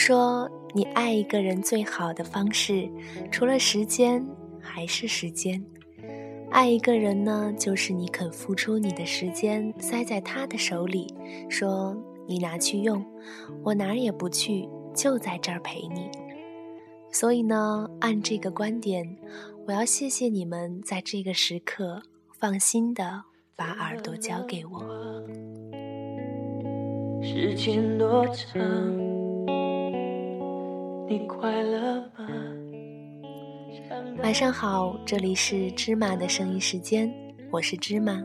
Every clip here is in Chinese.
说，你爱一个人最好的方式，除了时间还是时间。爱一个人呢，就是你肯付出你的时间，塞在他的手里，说你拿去用，我哪儿也不去，就在这儿陪你。所以呢，按这个观点，我要谢谢你们在这个时刻放心的把耳朵交给我。时间多长？你快乐吗？晚上好，这里是芝麻的声音时间，我是芝麻。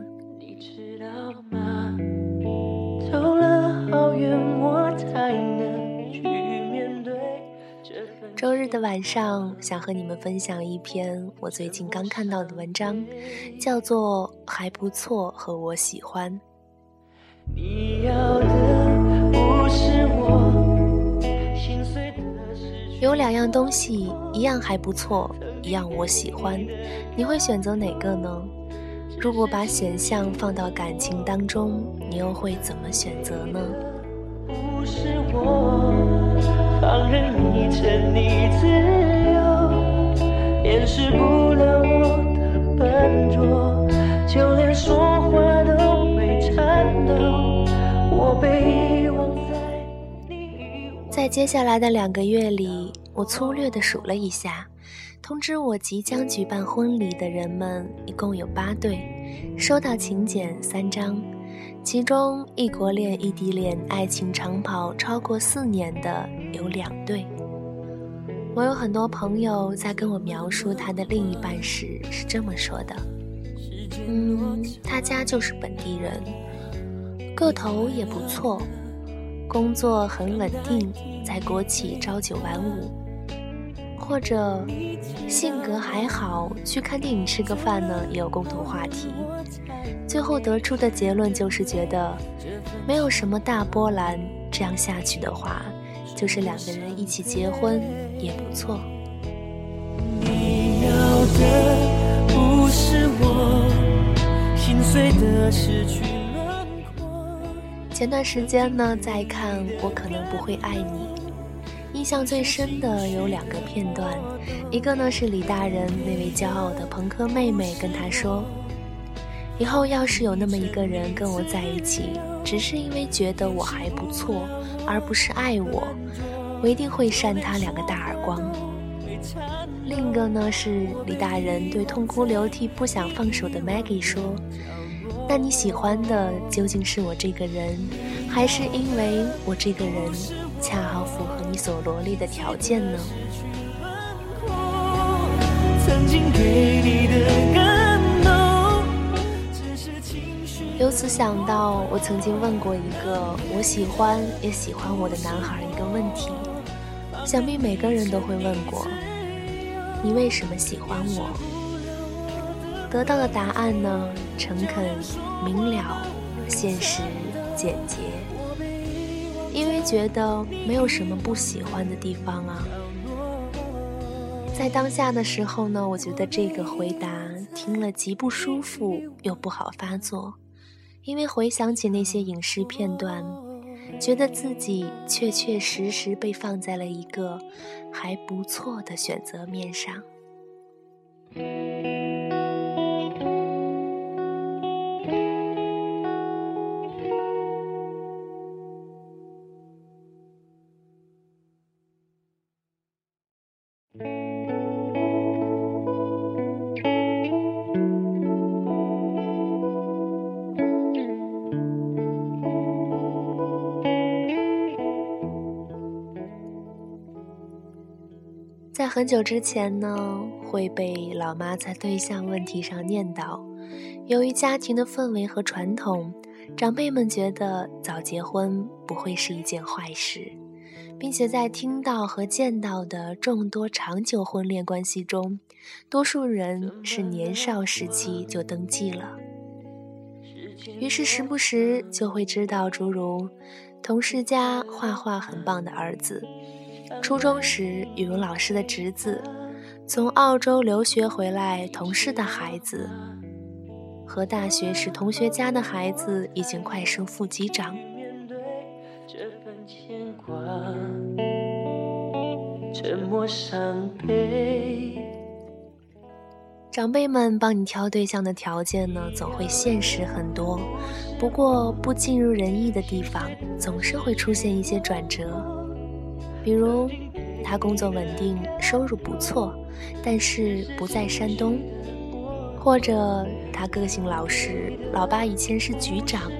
周日的晚上，想和你们分享一篇我最近刚看到的文章，叫做《还不错》和我喜欢。有两样东西一样还不错一样我喜欢你会选择哪个呢？如果把选项放到感情当中你又会怎么选择呢？不是我放任你沉溺自由掩饰不了我的笨拙就连说话都被颤抖我被一在接下来的两个月里，我粗略地数了一下，通知我即将举办婚礼的人们一共有八对，收到请柬三张，其中异国恋、异地恋、爱情长跑超过四年的有两对。我有很多朋友在跟我描述他的另一半时是这么说的：“嗯，他家就是本地人，个头也不错。”工作很稳定，在国企朝九晚五，或者性格还好，去看电影吃个饭呢也有共同话题。最后得出的结论就是觉得没有什么大波澜，这样下去的话，就是两个人一起结婚也不错。你要的不是我，心碎的失去。前段时间呢，在看《我可能不会爱你》，印象最深的有两个片段，一个呢是李大人那位骄傲的朋克妹妹跟他说：“以后要是有那么一个人跟我在一起，只是因为觉得我还不错，而不是爱我，我一定会扇他两个大耳光。”另一个呢是李大人对痛哭流涕、不想放手的 Maggie 说。那你喜欢的究竟是我这个人，还是因为我这个人恰好符合你所罗列的条件呢？由此想到，我曾经问过一个我喜欢也喜欢我的男孩一个问题，想必每个人都会问过：你为什么喜欢我？得到的答案呢？诚恳、明了、现实、简洁。因为觉得没有什么不喜欢的地方啊。在当下的时候呢，我觉得这个回答听了极不舒服，又不好发作。因为回想起那些影视片段，觉得自己确确实实被放在了一个还不错的选择面上。很久之前呢，会被老妈在对象问题上念叨。由于家庭的氛围和传统，长辈们觉得早结婚不会是一件坏事，并且在听到和见到的众多长久婚恋关系中，多数人是年少时期就登记了。于是时不时就会知道诸如同事家画画很棒的儿子。初中时，语文老师的侄子，从澳洲留学回来，同事的孩子，和大学时同学家的孩子，已经快升副机长。沉默伤悲。长辈们帮你挑对象的条件呢，总会现实很多。不过不尽如人意的地方，总是会出现一些转折。比如，他工作稳定，收入不错，但是不在山东；或者他个性老实，老爸以前是局长，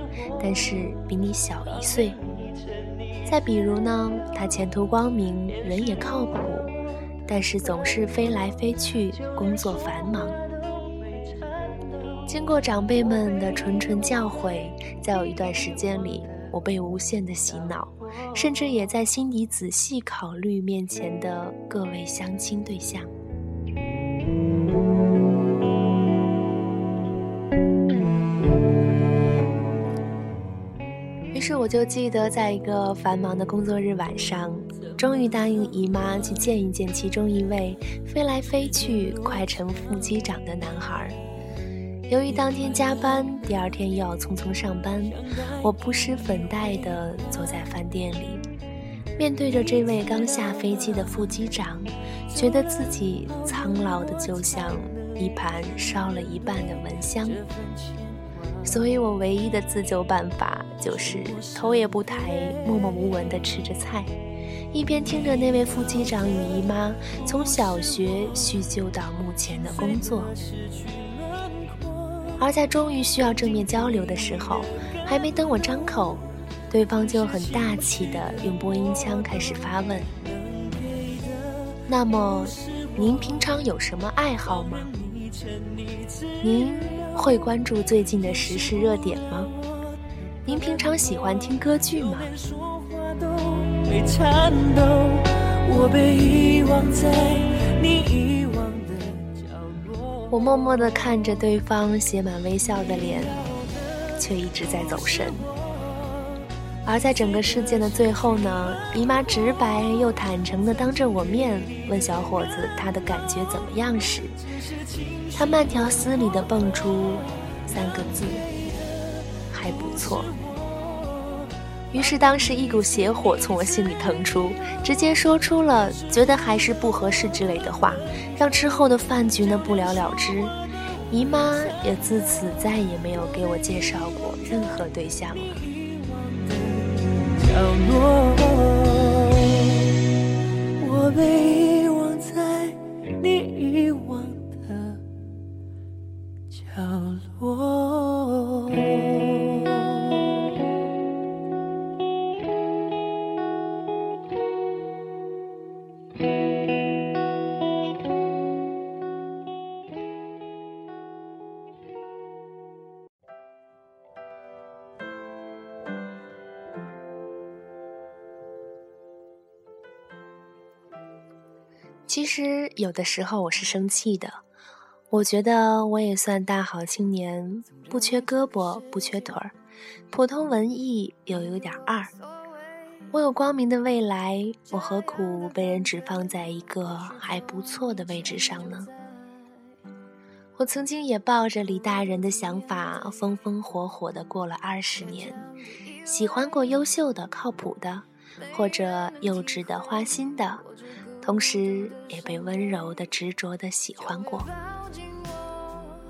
但是比你小一岁。再比如呢，他前途光明，人也靠谱，但是总是飞来飞去，工作繁忙。经过长辈们的谆谆教诲，在有一段时间里，我被无限的洗脑，甚至也在心底仔细考虑面前的各位相亲对象。于是，我就记得在一个繁忙的工作日晚上，终于答应姨妈去见一见其中一位飞来飞去、快成副机长的男孩。由于当天加班，第二天又要匆匆上班，我不施粉黛地坐在饭店里，面对着这位刚下飞机的副机长，觉得自己苍老的就像一盘烧了一半的蚊香。所以我唯一的自救办法就是头也不抬，默默无闻地吃着菜，一边听着那位副机长与姨妈从小学叙旧到目前的工作。而在终于需要正面交流的时候，还没等我张口，对方就很大气地用播音腔开始发问：“那么，您平常有什么爱好吗？您？”会关注最近的时事热点吗？您平常喜欢听歌剧吗？我被遗忘在你一我默默地看着对方写满微笑的脸，却一直在走神。而在整个事件的最后呢，姨妈直白又坦诚地当着我面问小伙子他的感觉怎么样时，他慢条斯理地蹦出三个字：还不错。于是当时一股邪火从我心里腾出，直接说出了觉得还是不合适之类的话，让之后的饭局呢不了了之。姨妈也自此再也没有给我介绍过任何对象了。角落，我被其实有的时候我是生气的，我觉得我也算大好青年，不缺胳膊不缺腿儿，普通文艺又有点二。我有光明的未来，我何苦被人只放在一个还不错的位置上呢？我曾经也抱着李大人的想法，风风火火的过了二十年，喜欢过优秀的、靠谱的，或者幼稚的、花心的。同时也被温柔的、执着的喜欢过。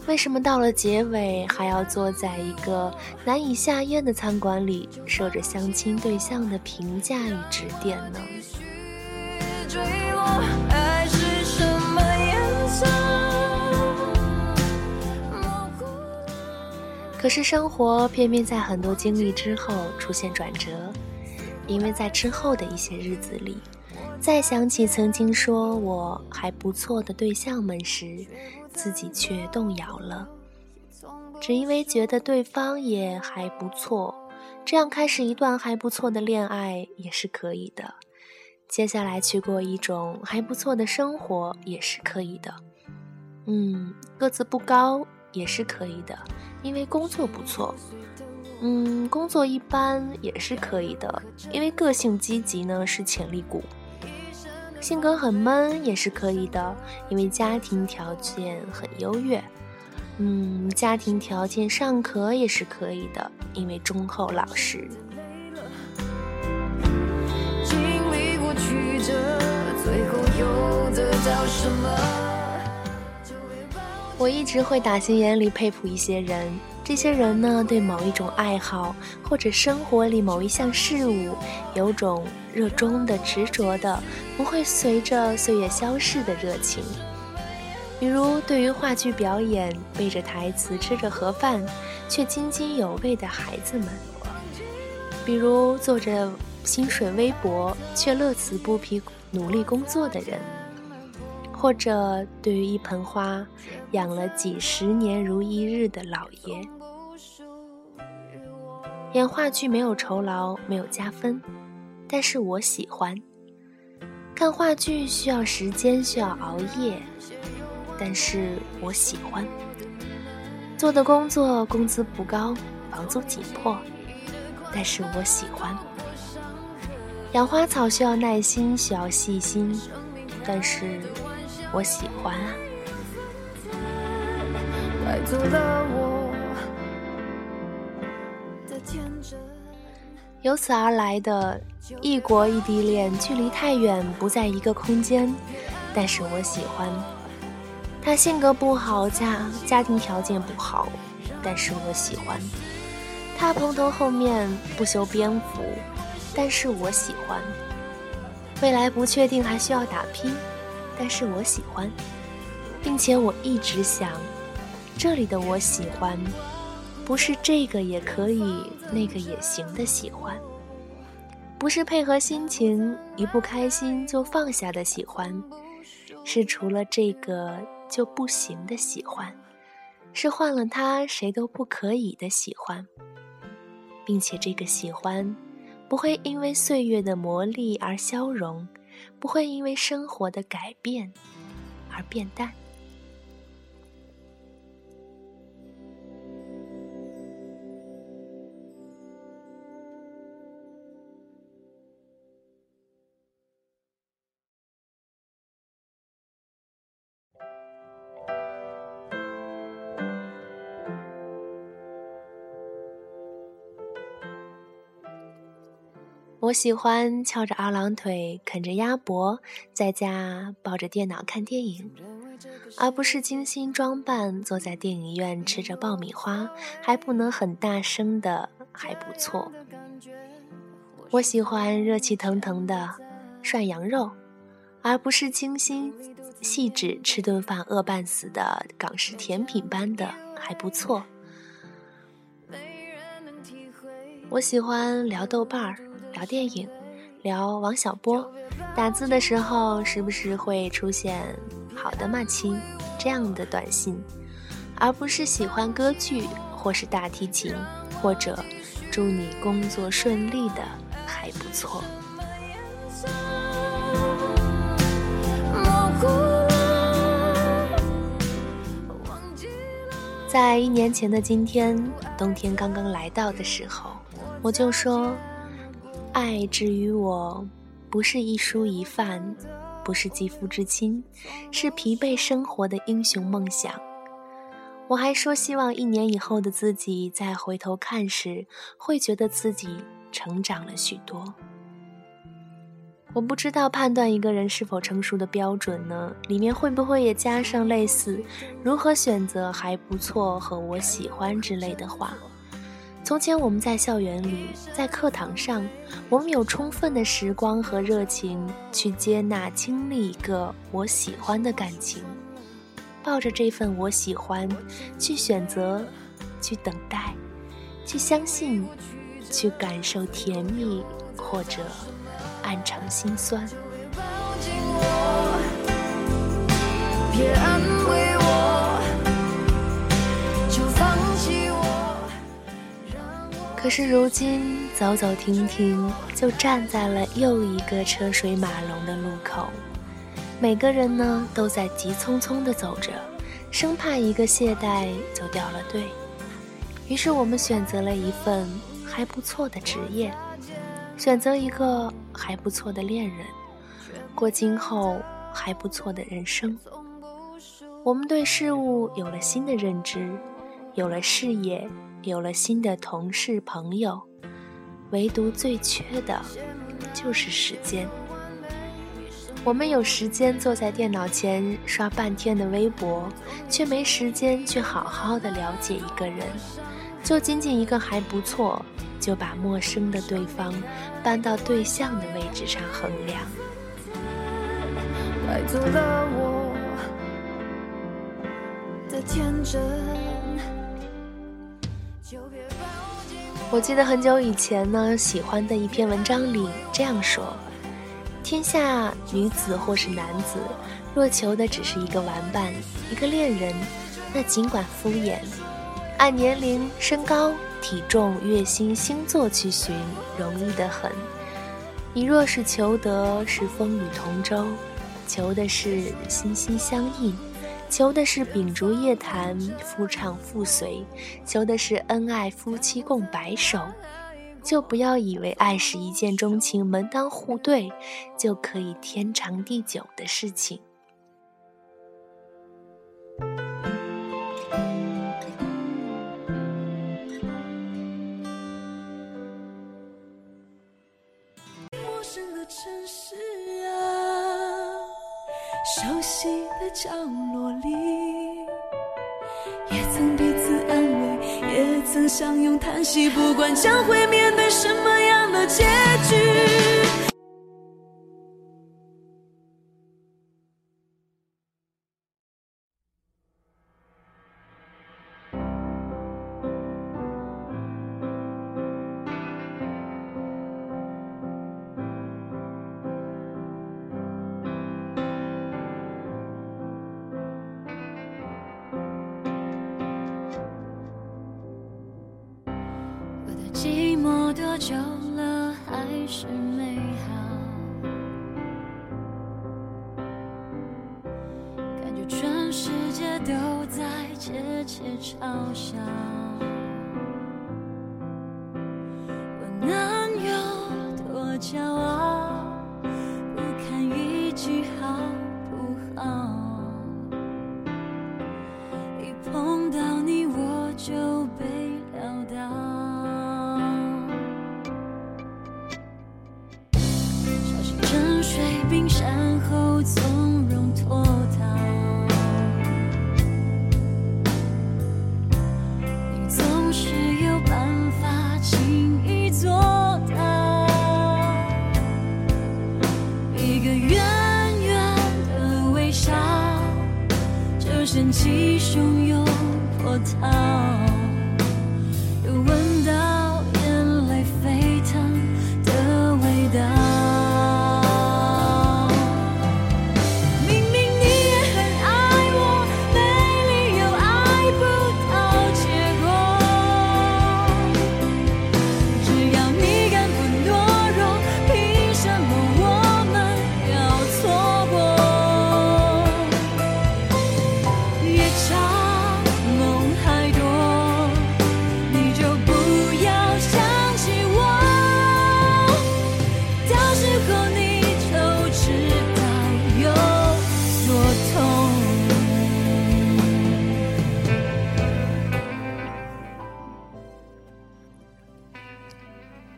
为什么到了结尾还要坐在一个难以下咽的餐馆里，受着相亲对象的评价与指点呢？可是生活偏偏在很多经历之后出现转折，因为在之后的一些日子里。再想起曾经说我还不错的对象们时，自己却动摇了。只因为觉得对方也还不错，这样开始一段还不错的恋爱也是可以的。接下来去过一种还不错的生活也是可以的。嗯，个子不高也是可以的，因为工作不错。嗯，工作一般也是可以的，因为个性积极呢是潜力股。性格很闷也是可以的，因为家庭条件很优越。嗯，家庭条件尚可也是可以的，因为忠厚老实。经历过曲折，最后。我一直会打心眼里佩服一些人，这些人呢，对某一种爱好或者生活里某一项事物，有种热衷的、执着的，不会随着岁月消逝的热情。比如，对于话剧表演，背着台词吃着盒饭，却津津有味的孩子们；比如，做着薪水微薄却乐此不疲努力工作的人。或者，对于一盆花，养了几十年如一日的老爷，演话剧没有酬劳，没有加分，但是我喜欢。看话剧需要时间，需要熬夜，但是我喜欢。做的工作工资不高，房租紧迫，但是我喜欢。养花草需要耐心，需要细心，但是。我喜欢啊。由此而来的异国异地恋，距离太远，不在一个空间，但是我喜欢。他性格不好，家家庭条件不好，但是我喜欢。他蓬头垢面，不修边幅，但是我喜欢。未来不确定，还需要打拼。但是我喜欢，并且我一直想，这里的我喜欢，不是这个也可以，那个也行的喜欢，不是配合心情，一不开心就放下的喜欢，是除了这个就不行的喜欢，是换了他谁都不可以的喜欢，并且这个喜欢，不会因为岁月的磨砺而消融。不会因为生活的改变而变淡。我喜欢翘着二郎腿啃着鸭脖，在家抱着电脑看电影，而不是精心装扮坐在电影院吃着爆米花，还不能很大声的还不错。我喜欢热气腾腾的涮羊肉，而不是精心细致吃顿饭饿半死的港式甜品般的还不错。我喜欢聊豆瓣儿。聊电影，聊王小波，打字的时候时不时会出现“好的，马亲”这样的短信，而不是喜欢歌剧或是大提琴，或者祝你工作顺利的还不错。在一年前的今天，冬天刚刚来到的时候，我就说。爱之于我，不是一蔬一饭，不是肌肤之亲，是疲惫生活的英雄梦想。我还说，希望一年以后的自己再回头看时，会觉得自己成长了许多。我不知道判断一个人是否成熟的标准呢？里面会不会也加上类似“如何选择还不错”和“我喜欢”之类的话？从前我们在校园里，在课堂上，我们有充分的时光和热情去接纳、经历一个我喜欢的感情，抱着这份我喜欢，去选择，去等待，去相信，去感受甜蜜或者暗藏心酸。别安慰可是如今走走停停，就站在了又一个车水马龙的路口。每个人呢，都在急匆匆地走着，生怕一个懈怠就掉了队。于是我们选择了一份还不错的职业，选择一个还不错的恋人，过今后还不错的人生。我们对事物有了新的认知，有了视野。有了新的同事朋友，唯独最缺的，就是时间。我们有时间坐在电脑前刷半天的微博，却没时间去好好的了解一个人。就仅仅一个还不错，就把陌生的对方搬到对象的位置上衡量。我我记得很久以前呢，喜欢的一篇文章里这样说。天下女子或是男子，若求的只是一个玩伴、一个恋人，那尽管敷衍，按年龄、身高、体重、月薪、星座去寻，容易得很。你若是求得是风雨同舟，求的是心心相印，求的是秉烛夜谈、夫唱妇随，求的是恩爱夫妻共白首。就不要以为爱是一见钟情、门当户对就可以天长地久的事情。熟悉的角落里，也曾彼此安慰，也曾相拥叹息，不管将会面对。什么样的结局？都在窃窃嘲笑。就掀起汹涌波涛。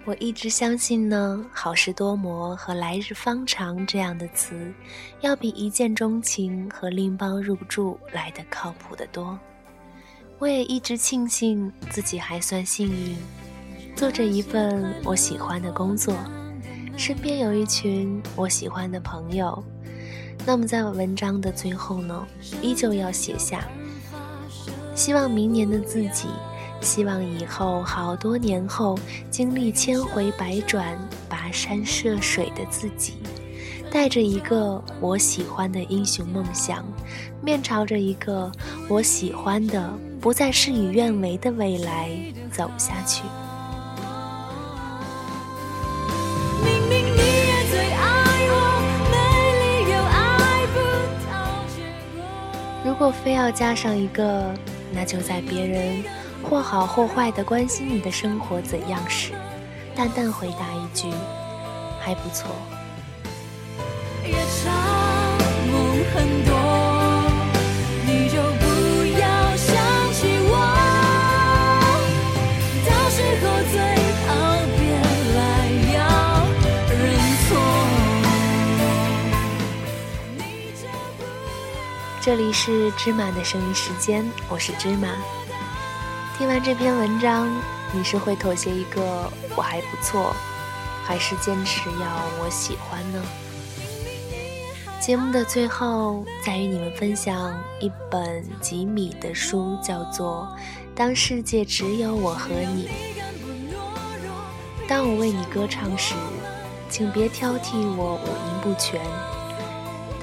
我一直相信呢，“好事多磨”和“来日方长”这样的词，要比一见钟情和拎包入住来的靠谱得多。我也一直庆幸自己还算幸运，做着一份我喜欢的工作，身边有一群我喜欢的朋友。那么在文章的最后呢，依旧要写下：希望明年的自己。希望以后好多年后，经历千回百转、跋山涉水的自己，带着一个我喜欢的英雄梦想，面朝着一个我喜欢的、不再事与愿违的未来走下去。如果非要加上一个，那就在别人。或好或坏的关心你的生活怎样时，淡淡回答一句：“还不错。”这里是芝麻的声音时间，我是芝麻。听完这篇文章，你是会妥协一个我还不错，还是坚持要我喜欢呢？节目的最后，再与你们分享一本吉米的书，叫做《当世界只有我和你》。当我为你歌唱时，请别挑剔我五音不全；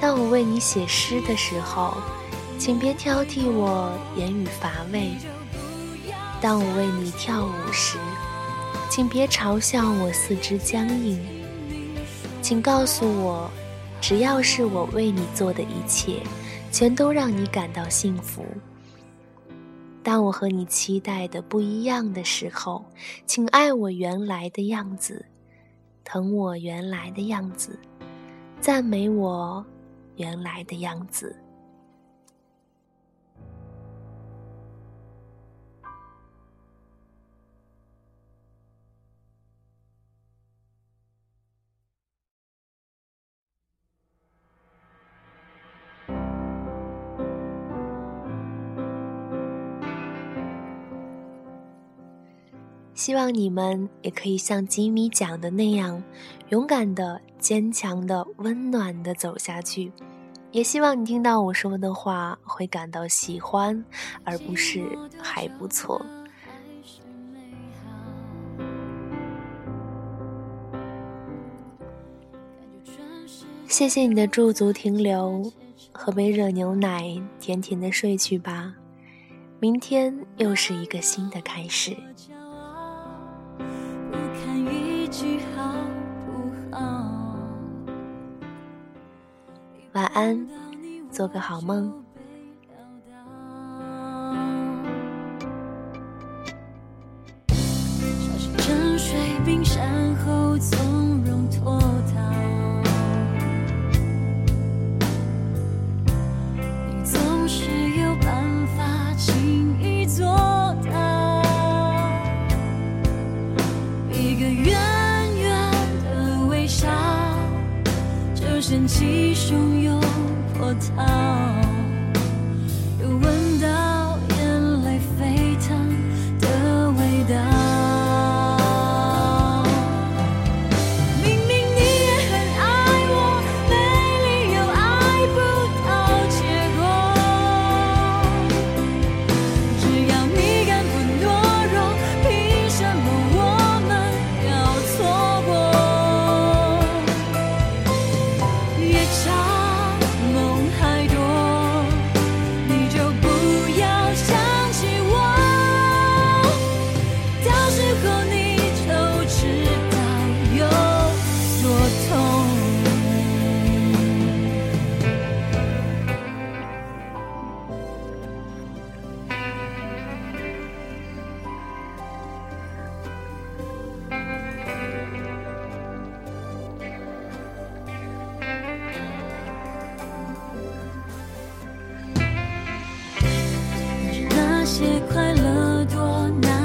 当我为你写诗的时候，请别挑剔我言语乏味；当我为你跳舞时，请别嘲笑我四肢僵硬。请告诉我。只要是我为你做的一切，全都让你感到幸福。当我和你期待的不一样的时候，请爱我原来的样子，疼我原来的样子，赞美我原来的样子。希望你们也可以像吉米讲的那样，勇敢的、坚强的、温暖的走下去。也希望你听到我说的话会感到喜欢，而不是还不错。谢谢你的驻足停留，喝杯热牛奶，甜甜的睡去吧。明天又是一个新的开始。安，做个好梦。那些快乐多难。